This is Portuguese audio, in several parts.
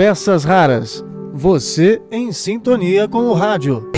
Peças Raras. Você em sintonia com o rádio.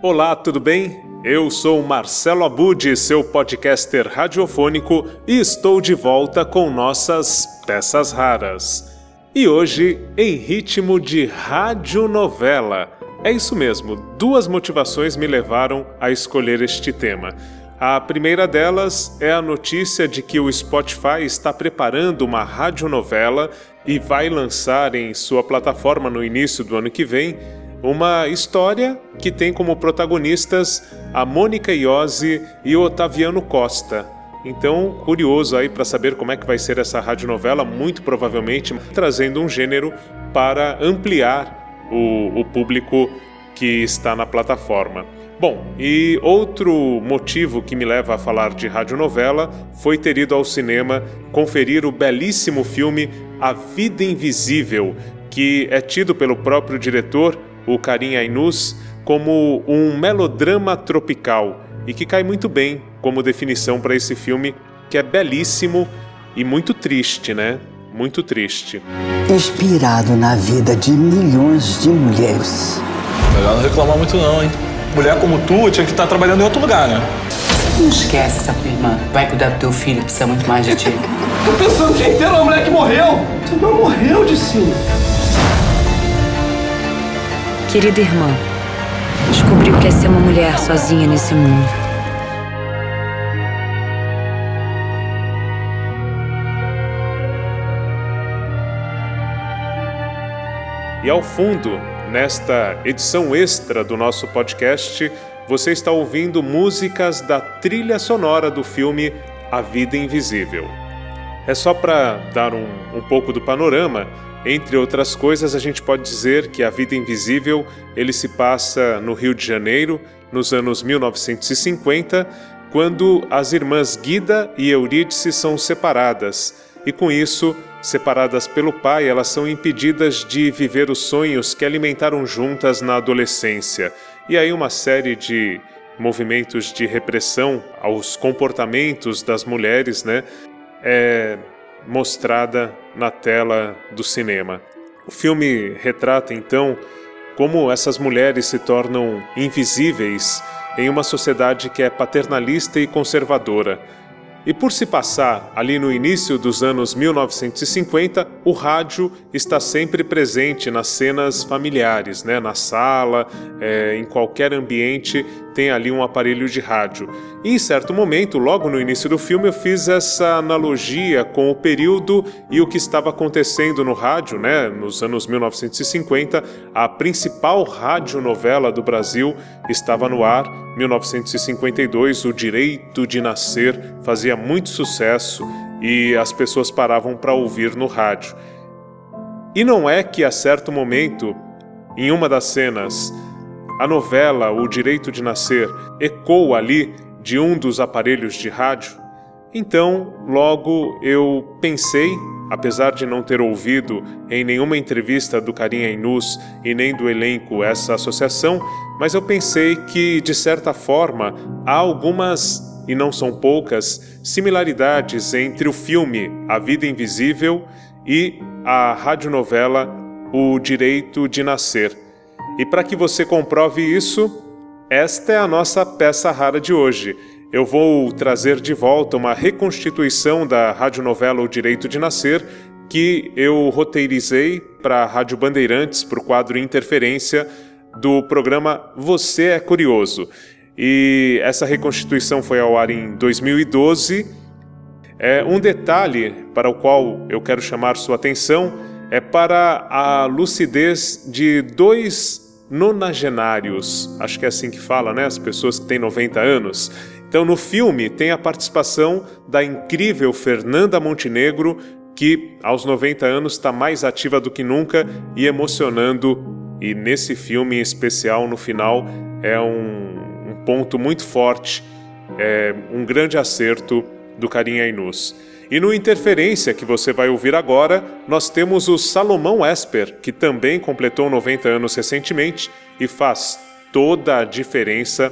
Olá, tudo bem? Eu sou Marcelo Abud, seu podcaster radiofônico, e estou de volta com nossas peças raras. E hoje, em ritmo de radionovela. É isso mesmo, duas motivações me levaram a escolher este tema. A primeira delas é a notícia de que o Spotify está preparando uma radionovela e vai lançar em sua plataforma no início do ano que vem uma história que tem como protagonistas a Mônica Iose e o Otaviano Costa. Então, curioso aí para saber como é que vai ser essa radionovela, muito provavelmente trazendo um gênero para ampliar o, o público que está na plataforma. Bom, e outro motivo que me leva a falar de radionovela foi ter ido ao cinema conferir o belíssimo filme A Vida Invisível, que é tido pelo próprio diretor o Karim Ainus como um melodrama tropical e que cai muito bem como definição para esse filme que é belíssimo e muito triste, né? Muito triste. Inspirado na vida de milhões de mulheres. Melhor não reclamar muito não, hein? Mulher como tu tinha que estar trabalhando em outro lugar, né? Não esquece essa tua irmã. Vai cuidar do teu filho, precisa muito mais de ti. Tô pensando o dia inteiro na mulher que morreu. Você não morreu de sim. Querida irmã, descobri o que é ser uma mulher sozinha nesse mundo. E ao fundo, nesta edição extra do nosso podcast, você está ouvindo músicas da trilha sonora do filme A Vida Invisível. É só para dar um, um pouco do panorama. Entre outras coisas, a gente pode dizer que A Vida Invisível ele se passa no Rio de Janeiro, nos anos 1950, quando as irmãs Guida e Eurídice são separadas, e com isso, separadas pelo pai, elas são impedidas de viver os sonhos que alimentaram juntas na adolescência. E aí uma série de movimentos de repressão aos comportamentos das mulheres, né, é mostrada na tela do cinema. O filme retrata então como essas mulheres se tornam invisíveis em uma sociedade que é paternalista e conservadora. E por se passar ali no início dos anos 1950, o rádio está sempre presente nas cenas familiares, né? na sala, é, em qualquer ambiente tem ali um aparelho de rádio. E em certo momento, logo no início do filme, eu fiz essa analogia com o período e o que estava acontecendo no rádio, né? Nos anos 1950, a principal radionovela do Brasil estava no ar. 1952, O Direito de Nascer fazia muito sucesso e as pessoas paravam para ouvir no rádio. E não é que a certo momento, em uma das cenas, a novela O Direito de Nascer ecoa ali de um dos aparelhos de rádio? Então, logo eu pensei, apesar de não ter ouvido em nenhuma entrevista do Carinha Inus e nem do elenco essa associação, mas eu pensei que, de certa forma, há algumas, e não são poucas, similaridades entre o filme A Vida Invisível e a radionovela O Direito de Nascer e para que você comprove isso, esta é a nossa peça rara de hoje. Eu vou trazer de volta uma reconstituição da radionovela O Direito de Nascer, que eu roteirizei para a Rádio Bandeirantes, para o quadro Interferência, do programa Você é Curioso. E essa reconstituição foi ao ar em 2012. É um detalhe para o qual eu quero chamar sua atenção é para a lucidez de dois nonagenários, acho que é assim que fala, né? As pessoas que têm 90 anos. Então, no filme, tem a participação da incrível Fernanda Montenegro, que aos 90 anos está mais ativa do que nunca e emocionando. E nesse filme em especial, no final, é um, um ponto muito forte, é um grande acerto do Carinha Inus. E no Interferência, que você vai ouvir agora, nós temos o Salomão Esper, que também completou 90 anos recentemente e faz toda a diferença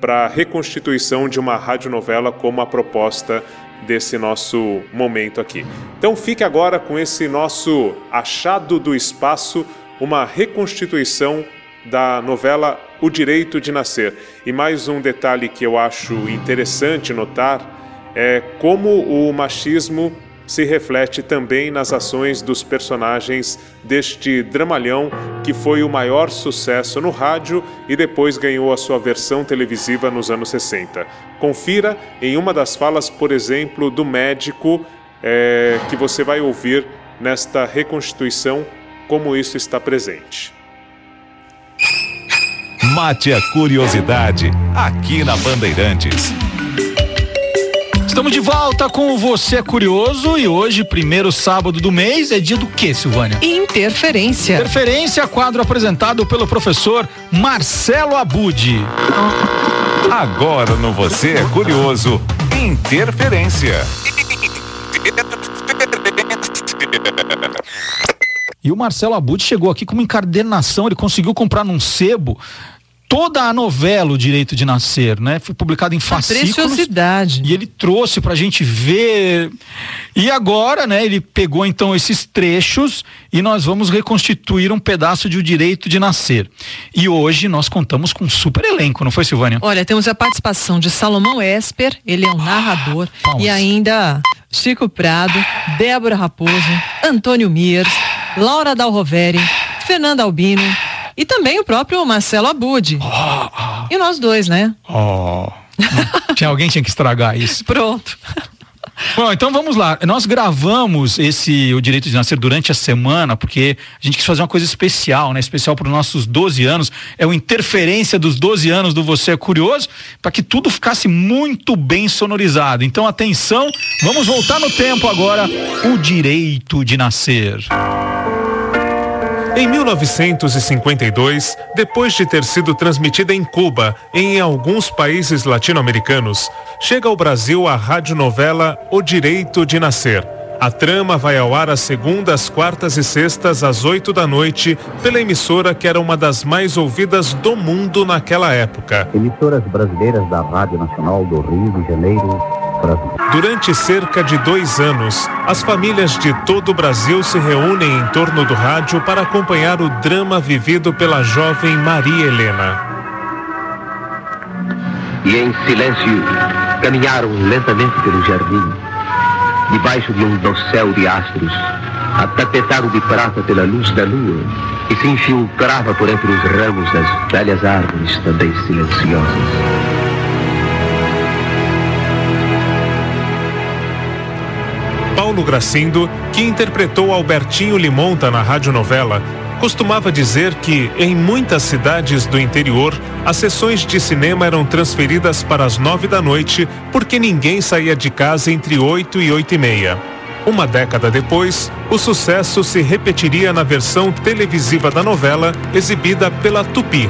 para a reconstituição de uma radionovela como a proposta desse nosso momento aqui. Então fique agora com esse nosso achado do espaço, uma reconstituição da novela O Direito de Nascer. E mais um detalhe que eu acho interessante notar é como o machismo se reflete também nas ações dos personagens deste dramalhão que foi o maior sucesso no rádio e depois ganhou a sua versão televisiva nos anos 60. Confira em uma das falas, por exemplo, do médico é, que você vai ouvir nesta reconstituição como isso está presente. Mate a curiosidade aqui na Bandeirantes. Estamos de volta com Você é Curioso e hoje, primeiro sábado do mês, é dia do que, Silvânia? Interferência. Interferência, quadro apresentado pelo professor Marcelo Abud. Agora no Você é Curioso, Interferência. E o Marcelo Abud chegou aqui com uma encadernação, ele conseguiu comprar num sebo toda a novela O Direito de Nascer, né? Foi publicado em fascículos. Preciosidade. E ele trouxe pra gente ver. E agora, né, ele pegou então esses trechos e nós vamos reconstituir um pedaço de O Direito de Nascer. E hoje nós contamos com um super elenco, não foi, Silvânia? Olha, temos a participação de Salomão Esper, ele é um narrador, palmas. e ainda Chico Prado, Débora Raposo, Antônio Miers, Laura Dal Roveri, Fernanda Albino, e também o próprio Marcelo Abud. E nós dois, né? Oh. tinha alguém tinha que estragar isso. Pronto. Bom, então vamos lá. Nós gravamos esse O Direito de Nascer durante a semana, porque a gente quis fazer uma coisa especial, né? Especial para os nossos 12 anos. É uma interferência dos 12 anos do Você é Curioso, para que tudo ficasse muito bem sonorizado. Então, atenção, vamos voltar no tempo agora. O Direito de Nascer. Em 1952, depois de ter sido transmitida em Cuba e em alguns países latino-americanos, chega ao Brasil a radionovela O Direito de Nascer. A trama vai ao ar às segundas, quartas e sextas às oito da noite pela emissora que era uma das mais ouvidas do mundo naquela época. Emissoras brasileiras da Rádio Nacional do Rio de Janeiro, Brasil. Durante cerca de dois anos, as famílias de todo o Brasil se reúnem em torno do rádio para acompanhar o drama vivido pela jovem Maria Helena. E em silêncio caminharam lentamente pelo jardim, debaixo de um dossel de astros, atapetado de prata pela luz da lua, e se infiltrava por entre os ramos das velhas árvores também silenciosas. Paulo Gracindo, que interpretou Albertinho Limonta na radionovela, costumava dizer que, em muitas cidades do interior, as sessões de cinema eram transferidas para as nove da noite porque ninguém saía de casa entre oito e oito e meia. Uma década depois, o sucesso se repetiria na versão televisiva da novela, exibida pela Tupi.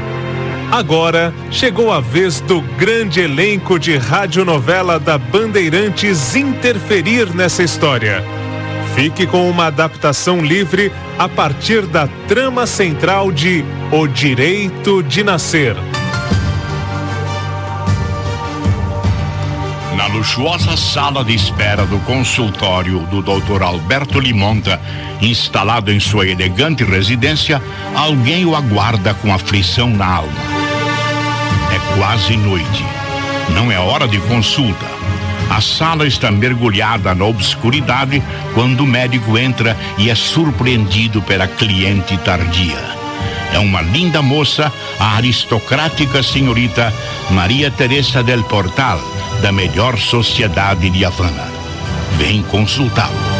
Agora chegou a vez do grande elenco de radionovela da Bandeirantes interferir nessa história. Fique com uma adaptação livre a partir da trama central de O Direito de Nascer. Na luxuosa sala de espera do consultório do Dr. Alberto Limonta, instalado em sua elegante residência, alguém o aguarda com aflição na alma. Quase noite. Não é hora de consulta. A sala está mergulhada na obscuridade quando o médico entra e é surpreendido pela cliente tardia. É uma linda moça, a aristocrática senhorita Maria Teresa del Portal, da melhor sociedade de Havana. Vem consultá-lo.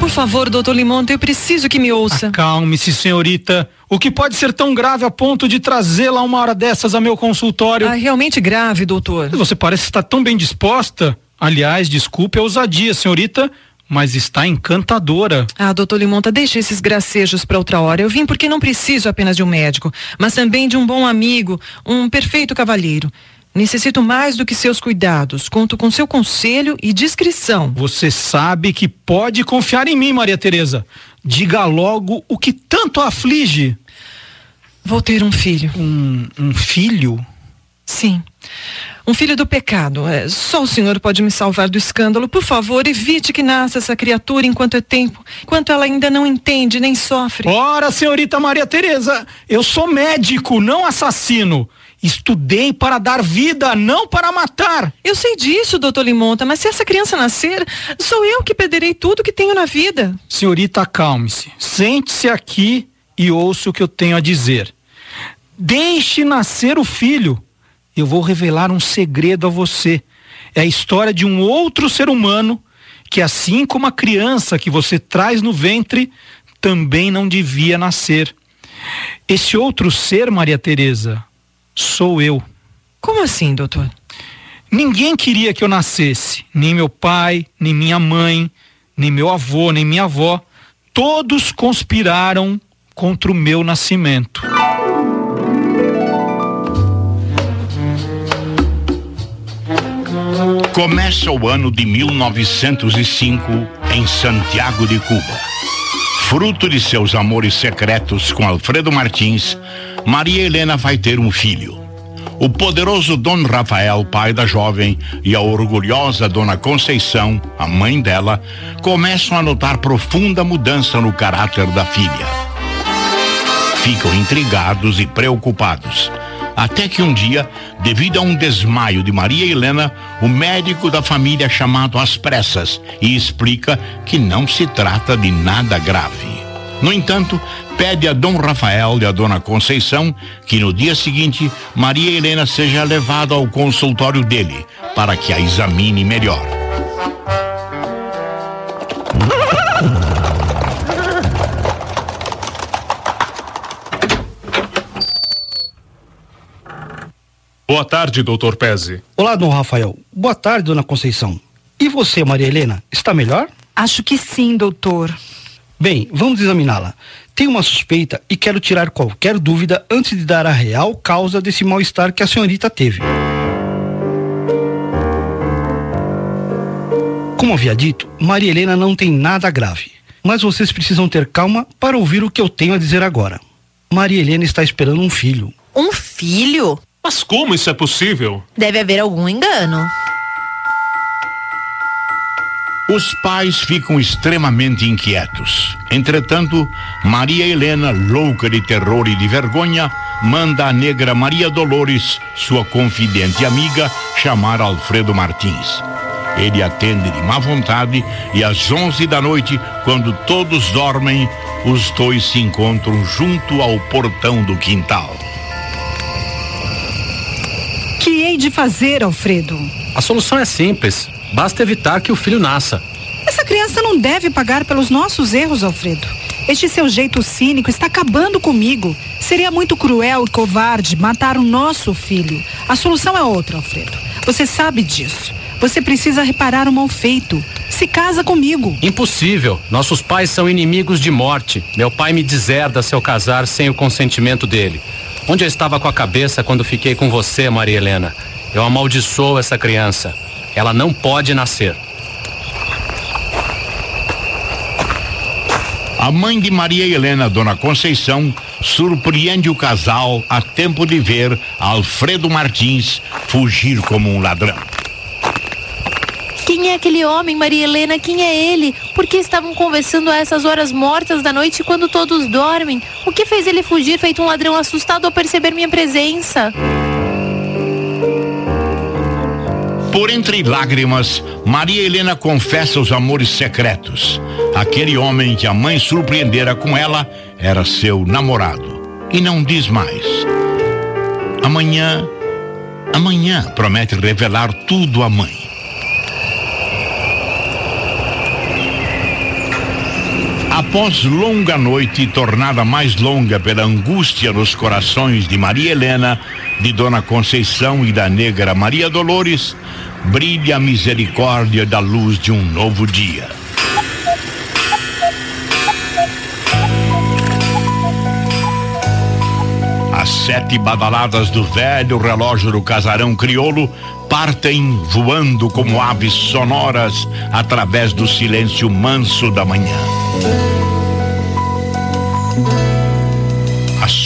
Por favor, doutor Limonta, eu preciso que me ouça. Acalme-se, senhorita. O que pode ser tão grave a ponto de trazê-la uma hora dessas a meu consultório? Ah, realmente grave, doutor. Você parece estar tão bem disposta. Aliás, desculpe a ousadia, senhorita, mas está encantadora. Ah, doutor Limonta, deixe esses gracejos para outra hora. Eu vim porque não preciso apenas de um médico, mas também de um bom amigo, um perfeito cavalheiro. Necessito mais do que seus cuidados. Conto com seu conselho e discrição. Você sabe que pode confiar em mim, Maria Teresa. Diga logo o que tanto a aflige. Vou ter um filho. Um, um filho? Sim. Um filho do pecado. É, só o senhor pode me salvar do escândalo. Por favor, evite que nasça essa criatura enquanto é tempo, enquanto ela ainda não entende nem sofre. Ora, senhorita Maria Tereza, eu sou médico, não assassino. Estudei para dar vida, não para matar. Eu sei disso, doutor Limonta, mas se essa criança nascer, sou eu que perderei tudo que tenho na vida. Senhorita, acalme-se. Sente-se aqui e ouça o que eu tenho a dizer. Deixe nascer o filho. Eu vou revelar um segredo a você. É a história de um outro ser humano que, assim como a criança que você traz no ventre, também não devia nascer. Esse outro ser, Maria Teresa, sou eu. Como assim, doutor? Ninguém queria que eu nascesse, nem meu pai, nem minha mãe, nem meu avô, nem minha avó. Todos conspiraram contra o meu nascimento. Começa o ano de 1905 em Santiago de Cuba. Fruto de seus amores secretos com Alfredo Martins, Maria Helena vai ter um filho. O poderoso Dom Rafael, pai da jovem, e a orgulhosa Dona Conceição, a mãe dela, começam a notar profunda mudança no caráter da filha. Ficam intrigados e preocupados. Até que um dia, devido a um desmaio de Maria Helena, o médico da família é chamado às pressas e explica que não se trata de nada grave. No entanto, pede a Dom Rafael e a Dona Conceição que no dia seguinte Maria Helena seja levada ao consultório dele para que a examine melhor. Boa tarde, doutor Pese. Olá, Dom Rafael. Boa tarde, Dona Conceição. E você, Maria Helena, está melhor? Acho que sim, doutor. Bem, vamos examiná-la. Tenho uma suspeita e quero tirar qualquer dúvida antes de dar a real causa desse mal-estar que a senhorita teve. Como havia dito, Maria Helena não tem nada grave. Mas vocês precisam ter calma para ouvir o que eu tenho a dizer agora. Maria Helena está esperando um filho. Um filho? Mas como isso é possível? Deve haver algum engano. Os pais ficam extremamente inquietos. Entretanto, Maria Helena, louca de terror e de vergonha, manda a negra Maria Dolores, sua confidente e amiga, chamar Alfredo Martins. Ele atende de má vontade e às onze da noite, quando todos dormem, os dois se encontram junto ao portão do quintal. Que hei de fazer, Alfredo? A solução é simples. Basta evitar que o filho nasça. Essa criança não deve pagar pelos nossos erros, Alfredo. Este seu jeito cínico está acabando comigo. Seria muito cruel e covarde matar o nosso filho. A solução é outra, Alfredo. Você sabe disso. Você precisa reparar o mal feito. Se casa comigo. Impossível. Nossos pais são inimigos de morte. Meu pai me deserda se eu casar sem o consentimento dele. Onde eu estava com a cabeça quando fiquei com você, Maria Helena? Eu amaldiçoo essa criança. Ela não pode nascer. A mãe de Maria Helena, Dona Conceição, surpreende o casal a tempo de ver Alfredo Martins fugir como um ladrão. Quem é aquele homem, Maria Helena? Quem é ele? Por que estavam conversando a essas horas mortas da noite quando todos dormem? O que fez ele fugir feito um ladrão assustado ao perceber minha presença? Por entre lágrimas, Maria Helena confessa os amores secretos. Aquele homem que a mãe surpreendera com ela era seu namorado. E não diz mais. Amanhã, amanhã promete revelar tudo à mãe. Após longa noite, tornada mais longa pela angústia nos corações de Maria Helena, de Dona Conceição e da negra Maria Dolores, brilha a misericórdia da luz de um novo dia. As sete badaladas do velho relógio do casarão crioulo partem voando como aves sonoras através do silêncio manso da manhã.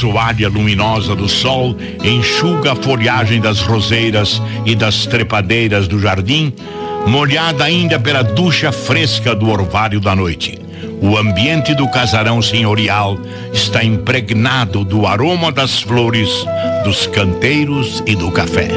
Assoalha luminosa do sol enxuga a folhagem das roseiras e das trepadeiras do jardim, molhada ainda pela ducha fresca do orvalho da noite. O ambiente do casarão senhorial está impregnado do aroma das flores, dos canteiros e do café.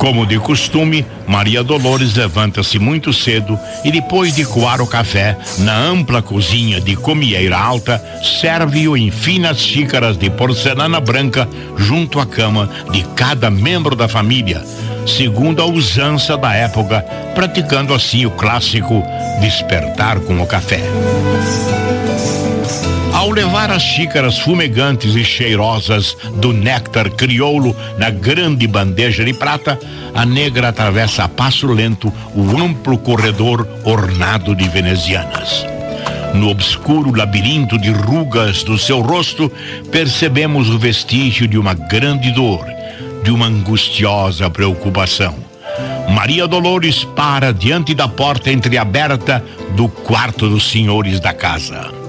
Como de costume, Maria Dolores levanta-se muito cedo e depois de coar o café na ampla cozinha de comieira alta, serve-o em finas xícaras de porcelana branca junto à cama de cada membro da família, segundo a usança da época, praticando assim o clássico despertar com o café. Ao levar as xícaras fumegantes e cheirosas do néctar crioulo na grande bandeja de prata, a negra atravessa a passo lento o amplo corredor ornado de venezianas. No obscuro labirinto de rugas do seu rosto, percebemos o vestígio de uma grande dor, de uma angustiosa preocupação. Maria Dolores para diante da porta entreaberta do quarto dos senhores da casa.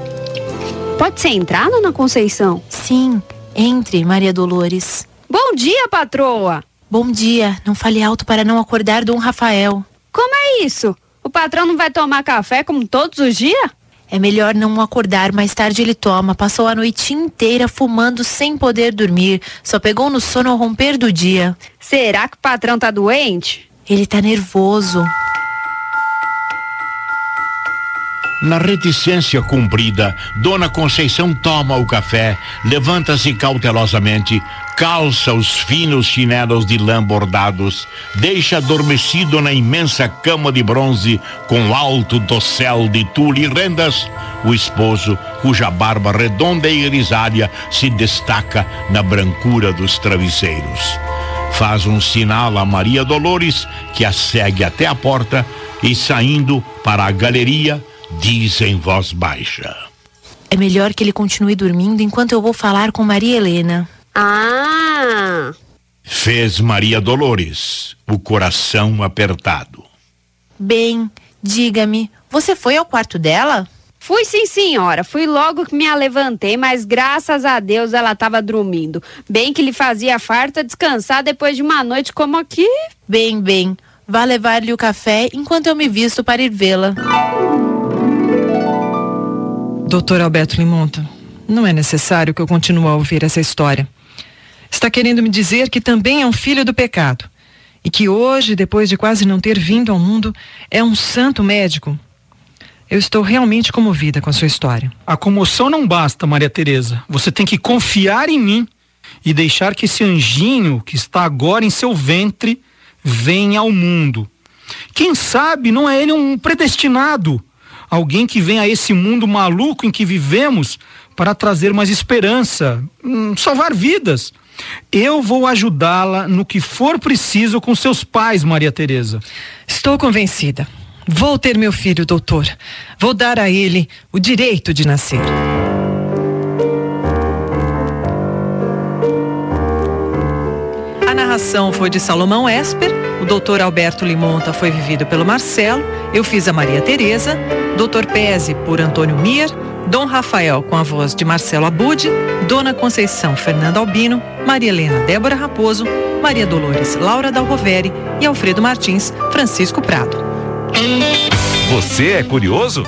Pode ser entrar, dona Conceição? Sim, entre, Maria Dolores. Bom dia, patroa. Bom dia. Não fale alto para não acordar Dom Rafael. Como é isso? O patrão não vai tomar café como todos os dias? É melhor não acordar, mais tarde ele toma. Passou a noite inteira fumando sem poder dormir. Só pegou no sono ao romper do dia. Será que o patrão tá doente? Ele tá nervoso. Na reticência cumprida, Dona Conceição toma o café, levanta-se cautelosamente, calça os finos chinelos de lã bordados, deixa adormecido na imensa cama de bronze com alto dossel de tule e rendas, o esposo, cuja barba redonda e grisalha se destaca na brancura dos travesseiros. Faz um sinal a Maria Dolores, que a segue até a porta, e saindo para a galeria, diz em voz baixa: É melhor que ele continue dormindo enquanto eu vou falar com Maria Helena. Ah! Fez Maria Dolores, o coração apertado. Bem, diga-me, você foi ao quarto dela? Fui sim, senhora. Fui logo que me a levantei, mas graças a Deus ela estava dormindo. Bem que lhe fazia farta descansar depois de uma noite como aqui. Bem, bem. Vá levar-lhe o café enquanto eu me visto para ir vê-la. Doutor Alberto Limonta, não é necessário que eu continue a ouvir essa história. Está querendo me dizer que também é um filho do pecado. E que hoje, depois de quase não ter vindo ao mundo, é um santo médico. Eu estou realmente comovida com a sua história. A comoção não basta, Maria Teresa. Você tem que confiar em mim e deixar que esse anjinho que está agora em seu ventre venha ao mundo. Quem sabe não é ele um predestinado, alguém que vem a esse mundo maluco em que vivemos para trazer mais esperança, hum, salvar vidas. Eu vou ajudá-la no que for preciso com seus pais, Maria Teresa. Estou convencida. Vou ter meu filho, doutor. Vou dar a ele o direito de nascer. A narração foi de Salomão Esper, o doutor Alberto Limonta foi vivido pelo Marcelo, eu fiz a Maria Tereza, doutor Pese por Antônio Mir, Dom Rafael com a voz de Marcelo Abude, Dona Conceição Fernanda Albino, Maria Helena Débora Raposo, Maria Dolores Laura Dalroveri e Alfredo Martins Francisco Prado. Você é curioso?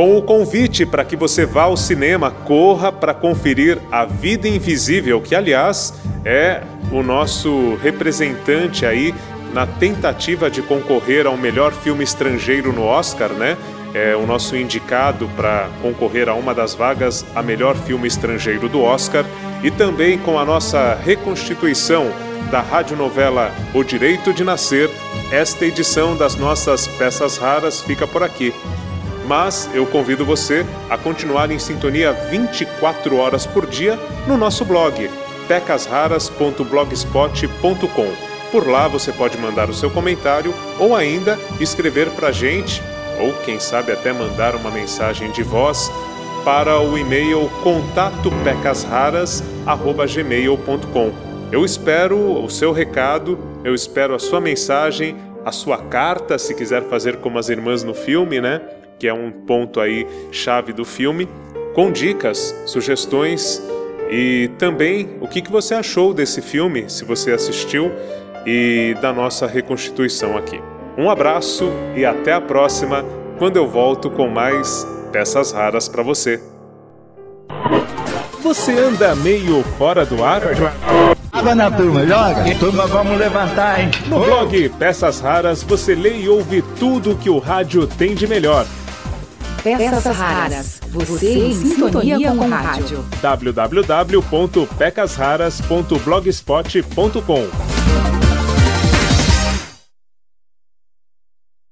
Com o convite para que você vá ao cinema, corra para conferir A Vida Invisível, que aliás é o nosso representante aí na tentativa de concorrer ao melhor filme estrangeiro no Oscar, né? É o nosso indicado para concorrer a uma das vagas a melhor filme estrangeiro do Oscar e também com a nossa reconstituição da radionovela O Direito de Nascer, esta edição das nossas peças raras fica por aqui. Mas eu convido você a continuar em sintonia 24 horas por dia no nosso blog pecasraras.blogspot.com. Por lá você pode mandar o seu comentário ou ainda escrever para a gente, ou quem sabe até mandar uma mensagem de voz para o e-mail contatopecasraras.gmail.com. Eu espero o seu recado Eu espero a sua mensagem, a sua carta, se quiser fazer como as irmãs no filme, né? Que é um ponto aí chave do filme, com dicas, sugestões e também o que, que você achou desse filme, se você assistiu, e da nossa reconstituição aqui. Um abraço e até a próxima, quando eu volto com mais peças raras para você. Você anda meio fora do ar? Água na turma, joga. Turma, vamos levantar, hein? No blog Peças Raras você lê e ouve tudo que o rádio tem de melhor. Peças Raras. Você em sintonia com o rádio. www.pecasraras.blogspot.com